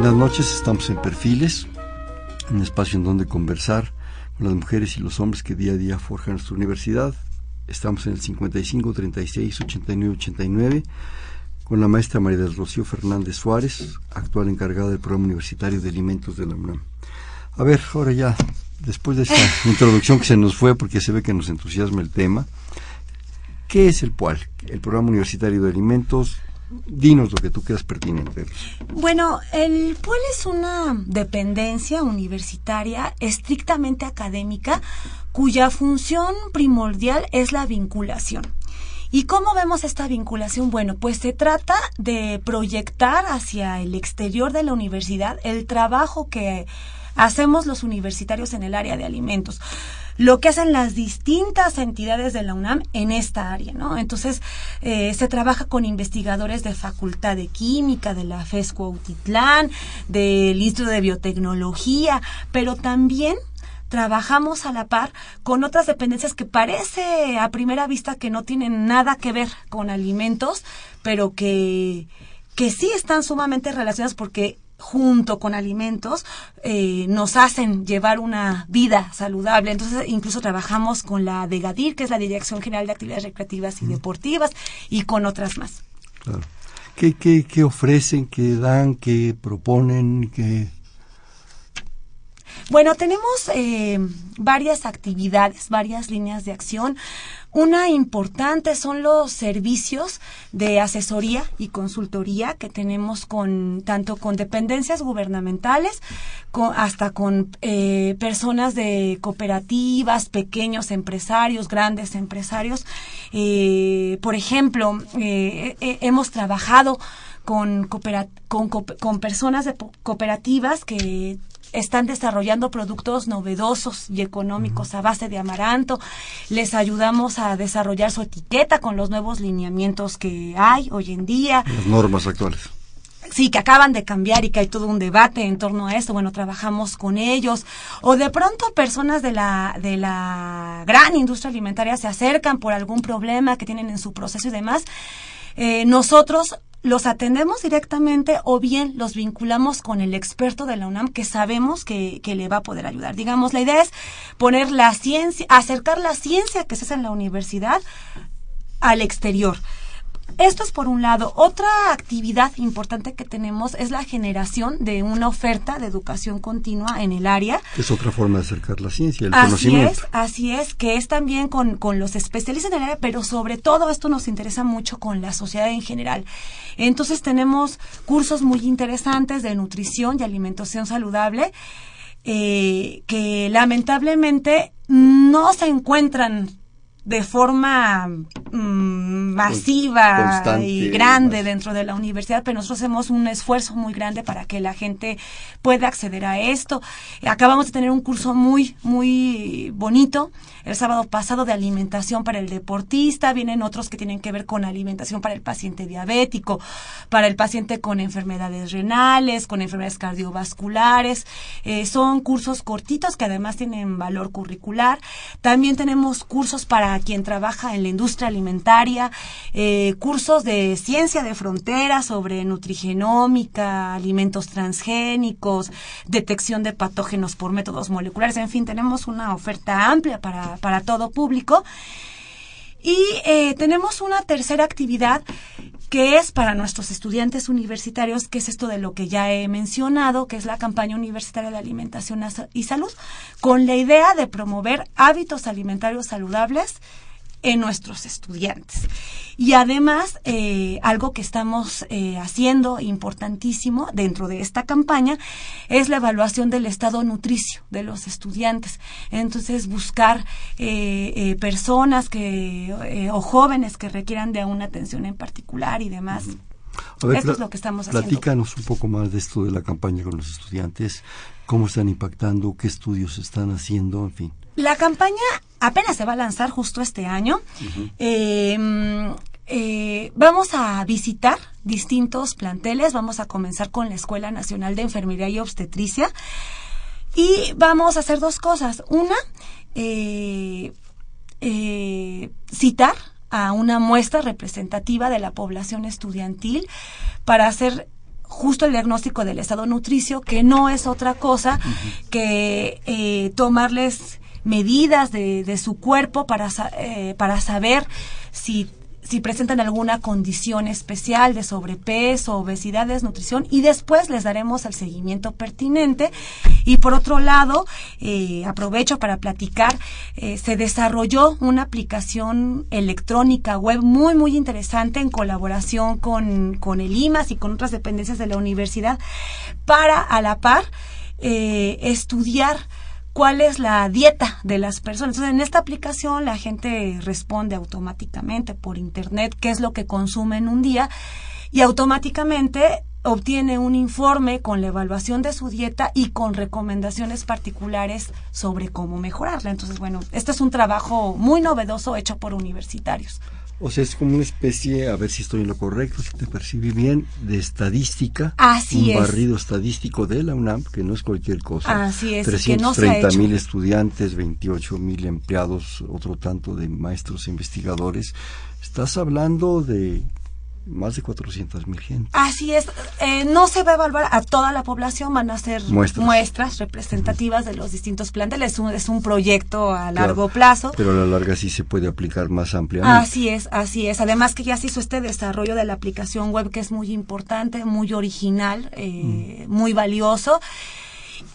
Buenas noches, estamos en Perfiles, un espacio en donde conversar con las mujeres y los hombres que día a día forjan nuestra universidad. Estamos en el 55 36 89 89 con la maestra María del Rocío Fernández Suárez, actual encargada del programa universitario de alimentos de la UNAM. A ver, ahora ya, después de esta introducción que se nos fue porque se ve que nos entusiasma el tema, ¿qué es el PUAL? El programa universitario de alimentos, Dinos lo que tú creas pertinente. Bueno, el PUEL es una dependencia universitaria estrictamente académica cuya función primordial es la vinculación. ¿Y cómo vemos esta vinculación? Bueno, pues se trata de proyectar hacia el exterior de la universidad el trabajo que hacemos los universitarios en el área de alimentos lo que hacen las distintas entidades de la UNAM en esta área, ¿no? Entonces, eh, se trabaja con investigadores de Facultad de Química, de la FESCO Autitlán, del Instituto de Biotecnología, pero también trabajamos a la par con otras dependencias que parece a primera vista que no tienen nada que ver con alimentos, pero que, que sí están sumamente relacionadas porque junto con alimentos eh, nos hacen llevar una vida saludable. Entonces, incluso trabajamos con la DEGADIR, que es la Dirección General de Actividades Recreativas y Deportivas, y con otras más. Claro. ¿Qué, qué, qué ofrecen, qué dan, qué proponen, qué bueno, tenemos eh, varias actividades, varias líneas de acción. Una importante son los servicios de asesoría y consultoría que tenemos con tanto con dependencias gubernamentales hasta con eh, personas de cooperativas, pequeños empresarios, grandes empresarios. Eh, por ejemplo, hemos trabajado con, con, personas de cooperativas que están desarrollando productos novedosos y económicos a base de amaranto. Les ayudamos a desarrollar su etiqueta con los nuevos lineamientos que hay hoy en día. Las normas actuales. Sí, que acaban de cambiar y que hay todo un debate en torno a esto. Bueno, trabajamos con ellos. O de pronto personas de la, de la gran industria alimentaria se acercan por algún problema que tienen en su proceso y demás. Eh, nosotros los atendemos directamente o bien los vinculamos con el experto de la UNAM que sabemos que, que, le va a poder ayudar. Digamos, la idea es poner la ciencia, acercar la ciencia que se hace en la universidad al exterior. Esto es por un lado. Otra actividad importante que tenemos es la generación de una oferta de educación continua en el área. Es otra forma de acercar la ciencia, el así conocimiento. Es, así es, que es también con, con los especialistas en el área, pero sobre todo esto nos interesa mucho con la sociedad en general. Entonces tenemos cursos muy interesantes de nutrición y alimentación saludable. Eh, que lamentablemente no se encuentran de forma mm, masiva y grande dentro de la universidad, pero nosotros hacemos un esfuerzo muy grande para que la gente pueda acceder a esto. Acabamos de tener un curso muy, muy bonito el sábado pasado de alimentación para el deportista, vienen otros que tienen que ver con alimentación para el paciente diabético, para el paciente con enfermedades renales, con enfermedades cardiovasculares. Eh, son cursos cortitos que además tienen valor curricular. También tenemos cursos para quien trabaja en la industria alimentaria, eh, cursos de ciencia de frontera sobre nutrigenómica, alimentos transgénicos, detección de patógenos por métodos moleculares. En fin, tenemos una oferta amplia para, para todo público. Y eh, tenemos una tercera actividad que es para nuestros estudiantes universitarios, que es esto de lo que ya he mencionado, que es la campaña universitaria de alimentación y salud, con la idea de promover hábitos alimentarios saludables en nuestros estudiantes. Y además, eh, algo que estamos eh, haciendo importantísimo dentro de esta campaña es la evaluación del estado nutricio de los estudiantes. Entonces, buscar eh, personas que, o jóvenes que requieran de una atención en particular y demás. esto es lo que estamos haciendo. Platícanos un poco más de esto de la campaña con los estudiantes, cómo están impactando, qué estudios están haciendo, en fin. La campaña apenas se va a lanzar justo este año. Em, eh, vamos a visitar distintos planteles. Vamos a comenzar con la Escuela Nacional de Enfermería y Obstetricia. Y vamos a hacer dos cosas. Una, eh, eh, citar a una muestra representativa de la población estudiantil para hacer justo el diagnóstico del estado nutricio, que no es otra cosa que tomarles medidas de, de su cuerpo para, eh, para saber si si presentan alguna condición especial de sobrepeso, obesidad, desnutrición y después les daremos el seguimiento pertinente. Y por otro lado, eh, aprovecho para platicar, eh, se desarrolló una aplicación electrónica web muy, muy interesante en colaboración con, con el IMAS y con otras dependencias de la universidad para a la par estudiar cuál es la dieta de las personas. Entonces, en esta aplicación la gente responde automáticamente por internet qué es lo que consume en un día y automáticamente obtiene un informe con la evaluación de su dieta y con recomendaciones particulares sobre cómo mejorarla. Entonces, bueno, este es un trabajo muy novedoso hecho por universitarios. O sea, es como una especie, a ver si estoy en lo correcto, si te percibí bien, de estadística. Así un barrido estadístico de la UNAM, que no es cualquier cosa. Así es. 330 mil estudiantes, 28 mil empleados, otro tanto de maestros e investigadores. Estás hablando de más de 400 mil gente. Así es, eh, no se va a evaluar a toda la población, van a ser muestras, representativas de los distintos planteles. Es un, es un proyecto a largo plazo. Pero a la larga sí se puede aplicar más ampliamente. Así es, así es. Además que ya se hizo este desarrollo de la aplicación web que es muy importante, muy original, eh, mm. muy valioso.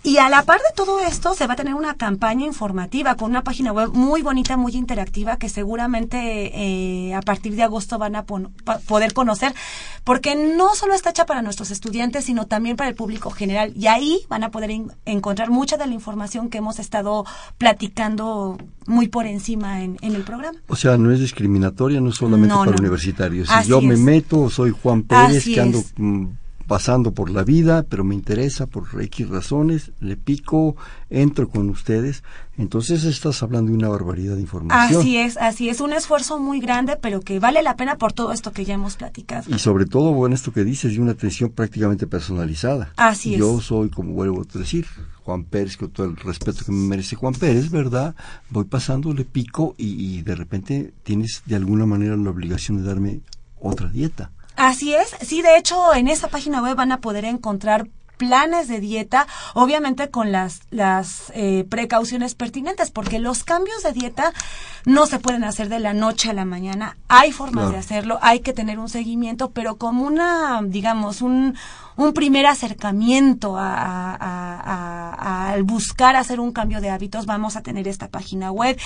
Y a la par de todo esto, se va a tener una campaña informativa con una página web muy bonita, muy interactiva, que seguramente eh, a partir de agosto van a poder conocer, porque no solo está hecha para nuestros estudiantes, sino también para el público general. Y ahí van a poder encontrar mucha de la información que hemos estado platicando muy por encima en, el programa. O sea, no es discriminatoria, no es solamente para universitarios. Si yo me meto, soy Juan Pérez, que ando... pasando por la vida, pero me interesa por X razones, le pico, entro con ustedes. Entonces estás hablando de una barbaridad de información. Así es, así es, un esfuerzo muy grande, pero que vale la pena por todo esto que ya hemos platicado. Y sobre todo, bueno, esto que dices, de una atención prácticamente personalizada. Así es. Yo soy, como vuelvo a decir, Juan Pérez, con todo el respeto que me merece Juan Pérez, ¿verdad? Voy pasando, le pico y, y de repente tienes de alguna manera la obligación de darme otra dieta. Así es, sí, de hecho en esa página web van a poder encontrar planes de dieta, obviamente con las, las eh, precauciones pertinentes, porque los cambios de dieta no se pueden hacer de la noche a la mañana. Hay formas de hacerlo, hay que tener un seguimiento, pero como una, digamos, un, un primer acercamiento al buscar hacer un cambio de hábitos, vamos a tener esta página web.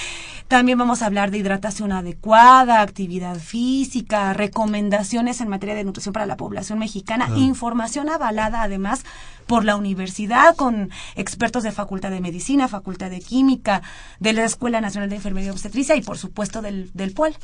También vamos a hablar de hidratación adecuada, actividad física, recomendaciones en materia de nutrición para la población mexicana, información avalada además por la universidad con expertos de Facultad de Medicina, Facultad de Química, de la Escuela Nacional de Enfermería y Obstetricia y por supuesto del, del PUEL.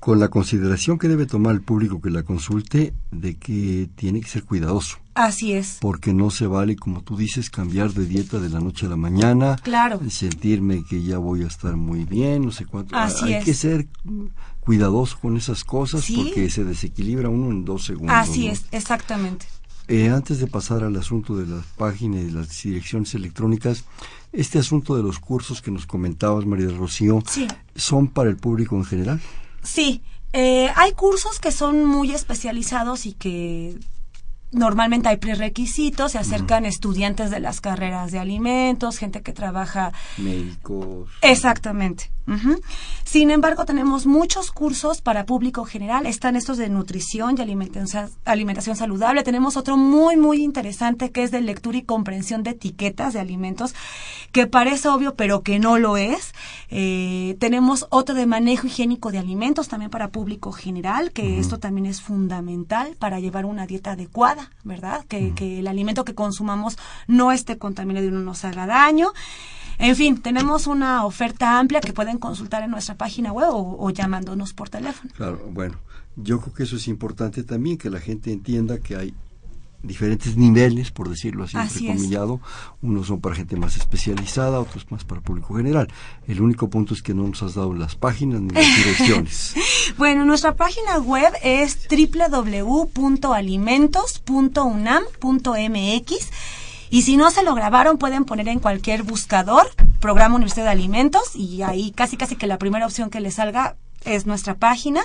Con la consideración que debe tomar el público que la consulte de que tiene que ser cuidadoso. Así es. Porque no se vale, como tú dices, cambiar de dieta de la noche a la mañana. Claro. Sentirme que ya voy a estar muy bien, no sé cuánto. Así Hay que ser cuidadoso con esas cosas porque se desequilibra uno en dos segundos. Así es, exactamente. Eh, antes de pasar al asunto de la página y de las direcciones electrónicas, este asunto de los cursos que nos comentabas, María Rocío, ¿son para el público en general? Sí, eh, hay cursos que son muy especializados y que normalmente hay prerequisitos, se acercan estudiantes de las carreras de alimentos, gente que trabaja... Médicos. Exactamente. Sin embargo, tenemos muchos cursos para público general. Están estos de nutrición y alimentación, saludable. Tenemos otro muy, muy interesante que es de lectura y comprensión de etiquetas de alimentos, que parece obvio, pero que no lo es. Eh, tenemos otro de manejo higiénico de alimentos también para público general, que esto también es fundamental para llevar una dieta adecuada, ¿verdad? Que, que el alimento que consumamos no esté contaminado y no nos haga daño. En fin, tenemos una oferta amplia que pueden consultar en nuestra página web o, llamándonos por teléfono. Claro, bueno, yo creo que eso es importante también, que la gente entienda que hay diferentes niveles, por decirlo así, así entrecomillado. Unos son para gente más especializada, otros más para público general. El único punto es que no nos has dado las páginas ni las direcciones. bueno, nuestra página web es www.alimentos.unam.mx y si no se lo grabaron, pueden poner en cualquier buscador Programa Universidad de Alimentos y ahí casi casi que la primera opción que les salga es nuestra página.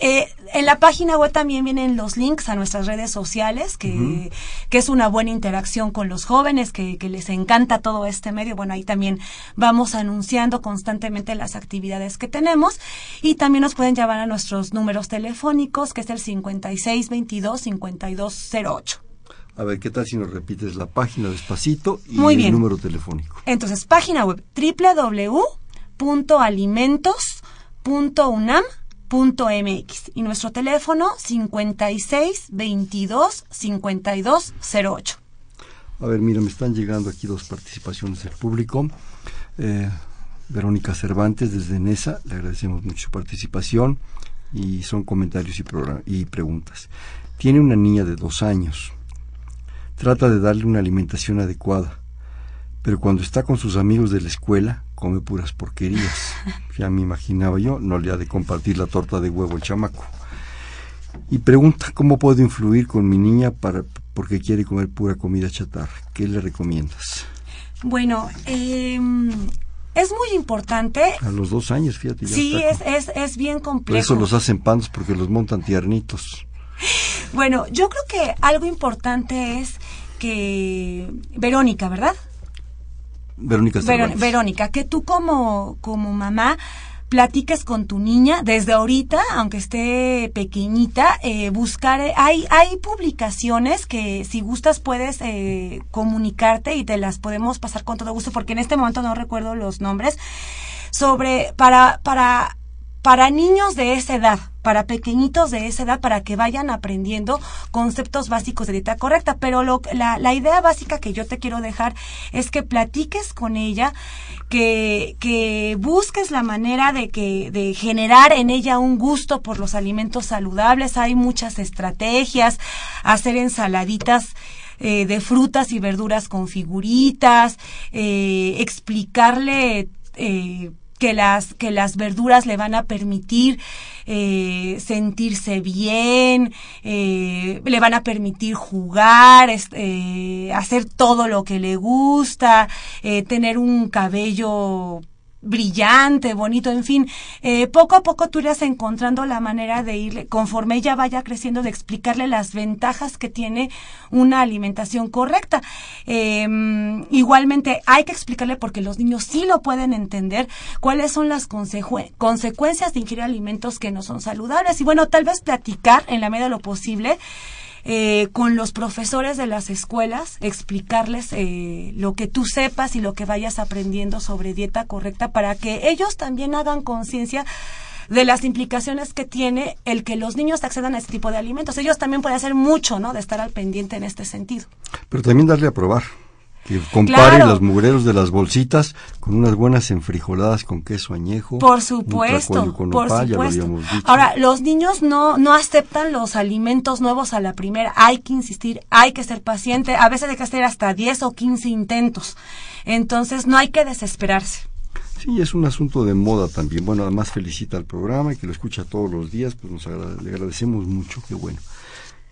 Eh, en la página web también vienen los links a nuestras redes sociales, que, que es una buena interacción con los jóvenes, que, que, les encanta todo este medio. Bueno, ahí también vamos anunciando constantemente las actividades que tenemos y también nos pueden llamar a nuestros números telefónicos, que es el 5622-5208. A ver, ¿qué tal si nos repites la página despacito y el número telefónico? Entonces, página web www.alimentos.unam.mx y nuestro teléfono 56 22 52 08. A ver, mira, me están llegando aquí dos participaciones del público. Eh, Verónica Cervantes desde NESA, le agradecemos mucho su participación y son comentarios y, y preguntas. Tiene una niña de dos años Trata de darle una alimentación adecuada, pero cuando está con sus amigos de la escuela, come puras porquerías. Ya me imaginaba yo, no le ha de compartir la torta de huevo el chamaco. Y pregunta cómo puedo influir con mi niña para porque quiere comer pura comida chatarra. ¿Qué le recomiendas? Bueno, em, es muy importante. A los dos años, fíjate. Ya sí, es, es, es bien complejo. Por eso los hacen panos porque los montan tiernitos. Bueno, yo creo que algo importante es que Verónica, ¿verdad? Verónica. Verónica, que tú como, como mamá platiques con tu niña desde ahorita, aunque esté pequeñita, eh, buscar, hay, hay publicaciones que si gustas puedes eh, comunicarte y te las podemos pasar con todo gusto, porque en este momento no recuerdo los nombres, sobre, para, para para niños de esa edad, para pequeñitos de esa edad, para que vayan aprendiendo conceptos básicos de dieta correcta. Pero lo, la, la idea básica que yo te quiero dejar es que platiques con ella, que, que busques la manera de, que, de generar en ella un gusto por los alimentos saludables. Hay muchas estrategias, hacer ensaladitas. Eh, de frutas y verduras con figuritas, eh, explicarle eh, que las, que las verduras le van a permitir eh, sentirse bien, eh, le van a permitir jugar, eh, hacer todo lo que le gusta, eh, tener un cabello brillante, bonito, en fin, eh, poco a poco tú irás encontrando la manera de irle, conforme ella vaya creciendo, de explicarle las ventajas que tiene una alimentación correcta. Em, igualmente hay que explicarle, porque los niños sí lo pueden entender, cuáles son las consecuencias de ingerir alimentos que no son saludables. Y bueno, tal vez platicar en la medida de lo posible eh, con los profesores de las escuelas, explicarles eh, lo que tú sepas y lo que vayas aprendiendo sobre dieta correcta para que ellos también hagan conciencia de las implicaciones que tiene el que los niños accedan a este tipo de alimentos. Ellos también pueden hacer mucho, ¿no? De estar al pendiente en este sentido. Pero también darle a probar. Que compare los mugreros de las bolsitas con unas buenas enfrijoladas con queso añejo. Por supuesto, por supuesto. Ahora, los niños no, no aceptan los alimentos nuevos a la primera. Hay que insistir, hay que ser paciente. A veces hay que hacer hasta 10 o 15 intentos. Entonces, no hay que desesperarse. Sí, es un asunto de moda también. Bueno, además felicita al programa y que lo escucha todos los días, pues nos le agradecemos mucho, qué bueno.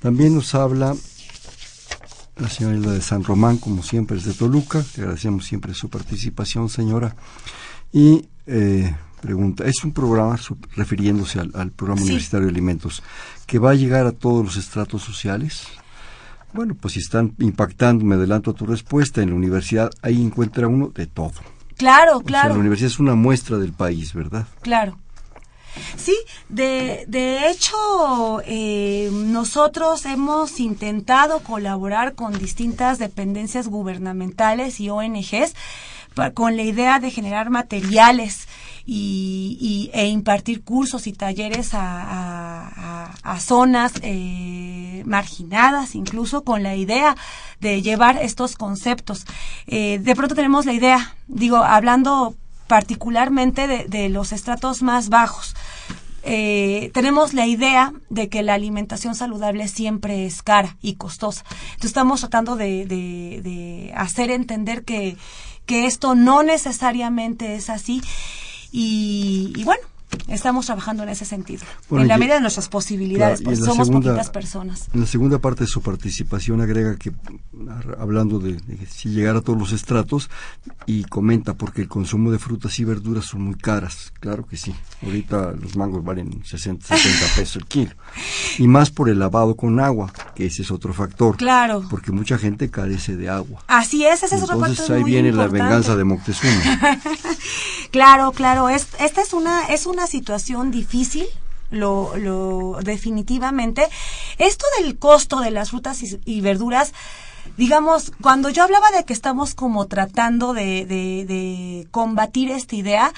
También nos habla la señora Hilda de San Román, como siempre, es de Toluca. Le agradecemos siempre su participación, señora. Y eh, pregunta, es un programa refiriéndose al, programa universitario de alimentos que va a llegar a todos los estratos sociales. Bueno, pues si están impactando, me adelanto a tu respuesta, en la universidad ahí encuentra uno de todo. Claro, claro. la universidad es una muestra del país, ¿verdad? Claro. Sí, de, de hecho, eh, nosotros hemos intentado colaborar con distintas dependencias gubernamentales y ONGs con la idea de generar materiales y, e impartir cursos y talleres a, a, zonas eh, marginadas, incluso con la idea de llevar estos conceptos. Eh, de pronto tenemos la idea, digo, hablando particularmente de, los estratos más bajos. Eh, tenemos la idea de que la alimentación saludable siempre es cara y costosa. Entonces estamos tratando de, hacer entender que, que, esto no necesariamente es así. y bueno, estamos trabajando en ese sentido, en la medida de nuestras posibilidades, porque somos poquitas personas. En la segunda parte de su participación agrega que, hablando de, si llegar a todos los estratos, y comenta porque el consumo de frutas y verduras son muy caras, claro que sí, ahorita los mangos valen 60, 70 pesos el kilo, y más por el lavado con agua, que ese es otro factor, claro, porque mucha gente carece de agua. Así es, ese es otro factor Entonces ahí viene la venganza de Moctezuma. claro, claro, es, esta es una, es una situación difícil, lo, lo definitivamente. Esto del costo de las frutas y, verduras, digamos, cuando yo hablaba de que estamos como tratando de, de, combatir esta idea,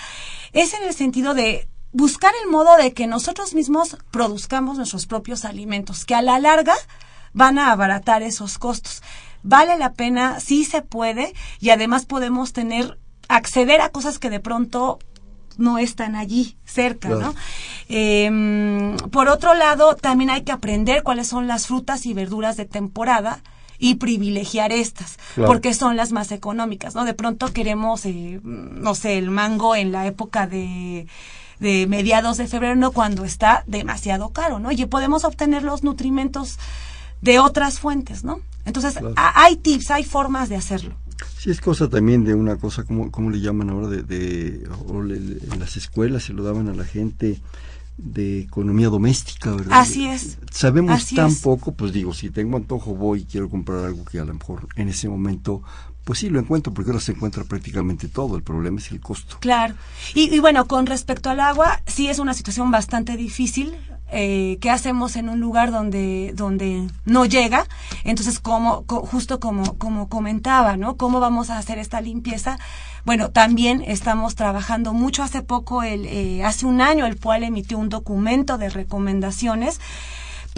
es en el sentido de buscar el modo de que nosotros mismos produzcamos nuestros propios alimentos, que a la larga van a abaratar esos costos. Vale la pena, sí se puede, y además podemos tener acceder a cosas que de pronto no están allí cerca, ¿no? Em, por otro lado, también hay que aprender cuáles son las frutas y verduras de temporada y privilegiar estas, porque son las más económicas, ¿no? De pronto queremos, eh, no sé, el mango en la época de de mediados de febrero, no cuando está demasiado caro, ¿no? Y podemos obtener los nutrimentos de otras fuentes, ¿no? Entonces, hay tips, hay formas de hacerlo. Sí, es cosa también de una cosa, como, como le llaman ahora? De, de en las escuelas se lo daban a la gente de economía doméstica, ¿verdad? Así es. Sabemos tan poco, pues digo, si tengo antojo voy y quiero comprar algo que a lo mejor en ese momento pues sí, lo encuentro, porque ahora se encuentra prácticamente todo. El problema es el costo. Claro. Y, y bueno, con respecto al agua, sí es una situación bastante difícil. Eh, qué hacemos en un lugar donde donde no llega entonces como justo como como comentaba no cómo vamos a hacer esta limpieza bueno también estamos trabajando mucho hace poco el eh, hace un año el cual emitió un documento de recomendaciones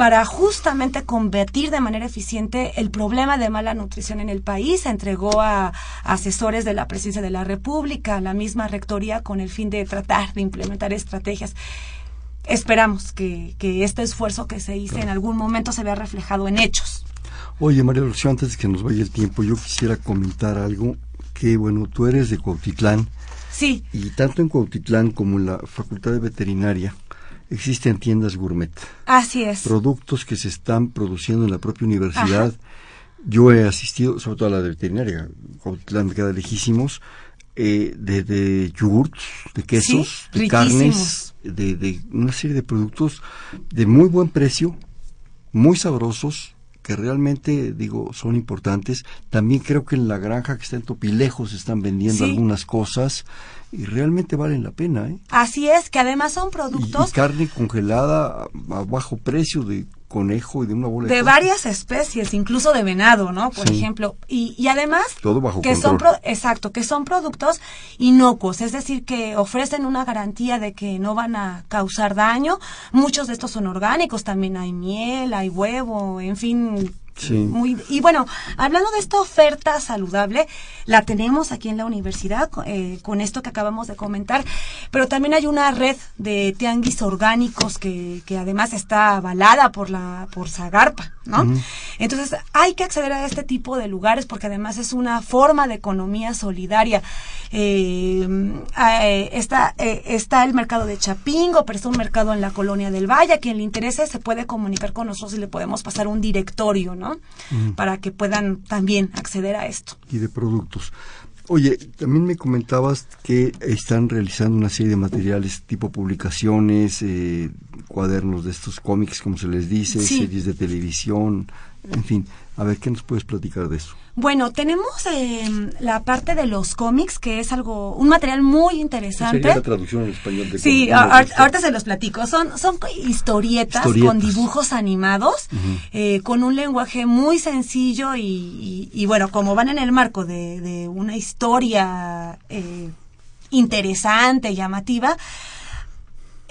para justamente combatir de manera eficiente el problema de mala nutrición en el país. Se entregó a, asesores de la Presidencia de la República, a la misma Rectoría, con el fin de tratar de implementar estrategias esperamos que, este esfuerzo que se hizo en algún momento se vea reflejado en hechos. Oye, María Lucía, antes de que nos vaya el tiempo, yo quisiera comentar algo que, bueno, tú eres de Cuautitlán. Sí. Y tanto en Cuautitlán como en la Facultad de Veterinaria existen tiendas gourmet. Así es. Productos que se están produciendo en la propia universidad. Yo he asistido, sobre todo a la de veterinaria, Cuautitlán me queda lejísimos, eh, de, de yogurts, de quesos, de carnes, de, de una serie de productos de muy buen precio, muy sabrosos, que realmente, digo, son importantes. También creo que en la granja que está en Topilejos están vendiendo algunas cosas y realmente valen la pena. ¿eh? Así es, que además son productos... Y, carne congelada a, bajo precio de conejo y de una bola de, de varias especies, incluso de venado, ¿no? Por ejemplo, y, y además Todo bajo que son pro- exacto, que son productos inocuos, es decir, que ofrecen una garantía de que no van a causar daño. Muchos de estos son orgánicos, también hay miel, hay huevo, en fin, Muy y bueno, hablando de esta oferta saludable, la tenemos aquí en la universidad eh, con esto que acabamos de comentar, pero también hay una red de tianguis orgánicos que, que además está avalada por la por Zagarpa, ¿no? Entonces hay que acceder a este tipo de lugares porque además es una forma de economía solidaria. Eh, eh, está, eh, está el mercado de Chapingo, pero está un mercado en la colonia del Valle. A quien le interese se puede comunicar con nosotros y le podemos pasar un directorio, ¿no? Para que puedan también acceder a esto. y de productos. Oye, también me comentabas que están realizando una serie de materiales tipo publicaciones, eh, cuadernos de estos cómics, como se les dice, Sí. series de televisión, en fin. A ver, ¿qué nos puedes platicar de eso? Bueno, tenemos eh, la parte de los cómics, que es algo, un material muy interesante. traducción en español de Sí, ahorita se los platico. Son, son Historietas. con dibujos animados, eh, con un lenguaje muy sencillo y, y- y bueno, como van en el marco de, de una historia eh, interesante, llamativa,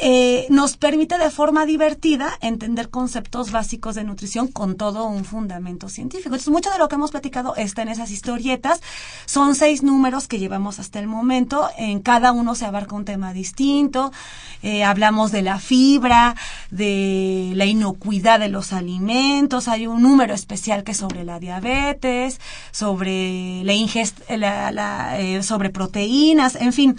eh, nos permite de forma divertida entender conceptos básicos de nutrición con todo un fundamento científico. Entonces, mucho de lo que hemos platicado está en esas historietas. Son seis números que llevamos hasta el momento. En cada uno se abarca un tema distinto. Eh, hablamos de la fibra, de la inocuidad de los alimentos. Hay un número especial que es sobre la diabetes, sobre la ingesta, la- la, eh, sobre proteínas, en fin.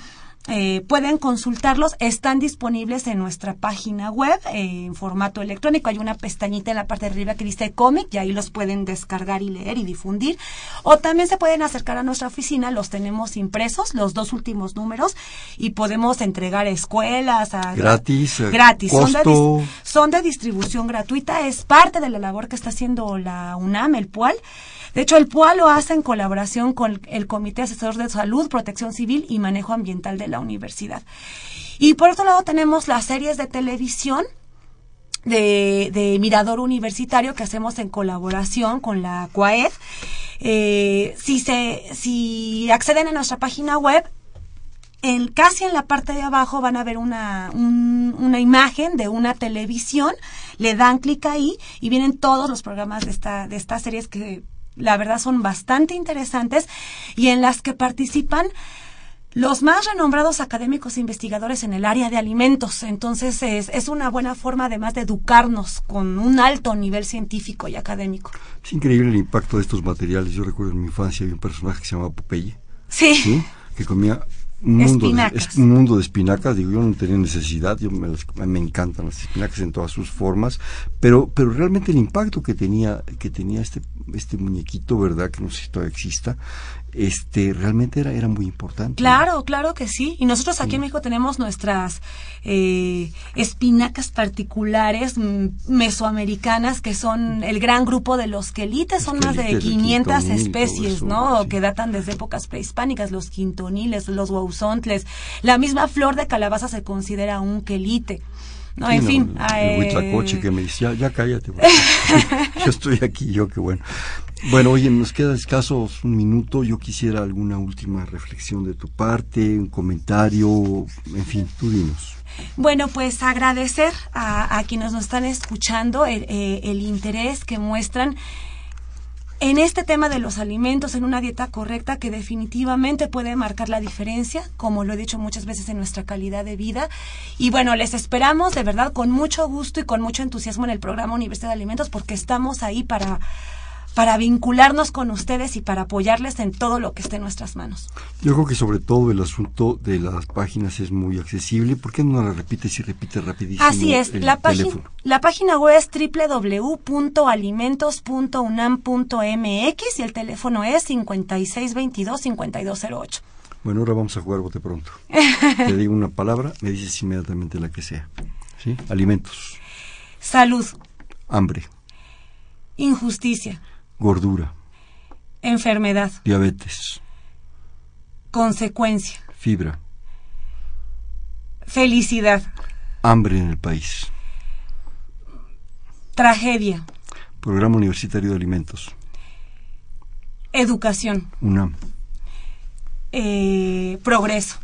Eh, pueden consultarlos, están disponibles en nuestra página web eh, en formato electrónico. Hay una pestañita en la parte de arriba que dice cómic y ahí los pueden descargar y leer y difundir. O también se pueden acercar a nuestra oficina, los tenemos impresos, los dos últimos números, y podemos entregar a escuelas. A, Gratis, eh, Gratis. Son de, son de distribución gratuita, es parte de la labor que está haciendo la UNAM, el PUAL. De hecho, el PUAL lo hace en colaboración con el Comité Asesor de Salud, Protección Civil y Manejo Ambiental de la universidad. Y por otro lado tenemos las series de televisión de, de Mirador Universitario que hacemos en colaboración con la CUAED. Eh, si, se, si acceden a nuestra página web, en, casi en la parte de abajo van a ver una, un- una imagen de una televisión, le dan clic ahí y vienen todos los programas de esta, de estas series que la verdad son bastante interesantes y en las que participan los más renombrados académicos e investigadores en el área de alimentos. Entonces es, es una buena forma además de educarnos con un alto nivel científico y académico. Es increíble el impacto de estos materiales. Yo recuerdo en mi infancia había un personaje que se llamaba Popeye, Sí. ¿sí? que comía un mundo, de, Espinacas. es- un mundo de espinacas. Digo, yo no tenía necesidad, yo me, me encantan las espinacas en todas sus formas, pero, pero realmente el impacto que tenía, que tenía este, este muñequito, ¿verdad? Que no sé si todavía exista, este, realmente era, era muy importante. Claro, claro que sí. Y nosotros aquí en México tenemos nuestras eh, espinacas particulares mm, mesoamericanas que son el gran grupo de los quelites. Son más de quelites, el 500 quintonil, todo especies, eso, ¿no? sí. Que datan desde épocas prehispánicas. Los quintoniles, los guauzontles. La misma flor de calabaza se considera un quelite. No, Sí, en fin. El, eh, el huitlacoche que me dice, ya, ya cállate. güey". yo estoy aquí, yo qué bueno. Bueno, oye, nos queda escasos un minuto. Yo quisiera alguna última reflexión de tu parte, un comentario, en fin, tú dinos. Bueno, pues agradecer a, a quienes nos están escuchando el, eh, el interés que muestran en este tema de los alimentos, en una dieta correcta que definitivamente puede marcar la diferencia, como lo he dicho muchas veces en nuestra calidad de vida. Y bueno, les esperamos de verdad con mucho gusto y con mucho entusiasmo en el programa Universidad de Alimentos porque estamos ahí para, para vincularnos con ustedes y para apoyarles en todo lo que esté en nuestras manos. Yo creo que sobre todo el asunto de las páginas es muy accesible. ¿Por qué no la repites y repites rapidísimo? Así es, el la, teléfono? la página web es www.alimentos.unam.mx y el teléfono es 5622-5208. Bueno, ahora vamos a jugar bote pronto. Te digo una palabra, me dices inmediatamente la que sea. ¿Sí? Alimentos, Salud, hambre, injusticia, gordura, enfermedad, diabetes, consecuencia, fibra, felicidad, hambre en el país, Tragedia. Programa Universitario de Alimentos. Educación. UNAM. Eh, progreso.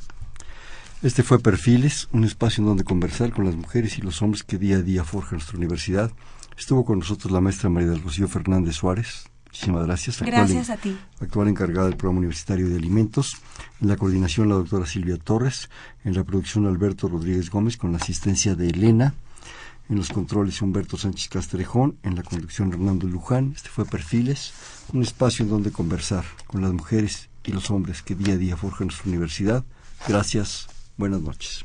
Este fue Perfiles, un espacio en donde conversar con las mujeres y los hombres que día a día forjan nuestra universidad. Estuvo con nosotros la maestra María del Rocío Fernández Suárez. Muchísimas gracias. Gracias a ti. Actual encargada del Programa Universitario de Alimentos. En la coordinación la doctora Silvia Torres. En la producción Alberto Rodríguez Gómez con la asistencia de Elena. En los controles Humberto Sánchez Castrejón. En la conducción Hernando Luján. Este fue Perfiles, un espacio en donde conversar con las mujeres y los hombres que día a día forjan nuestra universidad. Gracias. Buenas noches.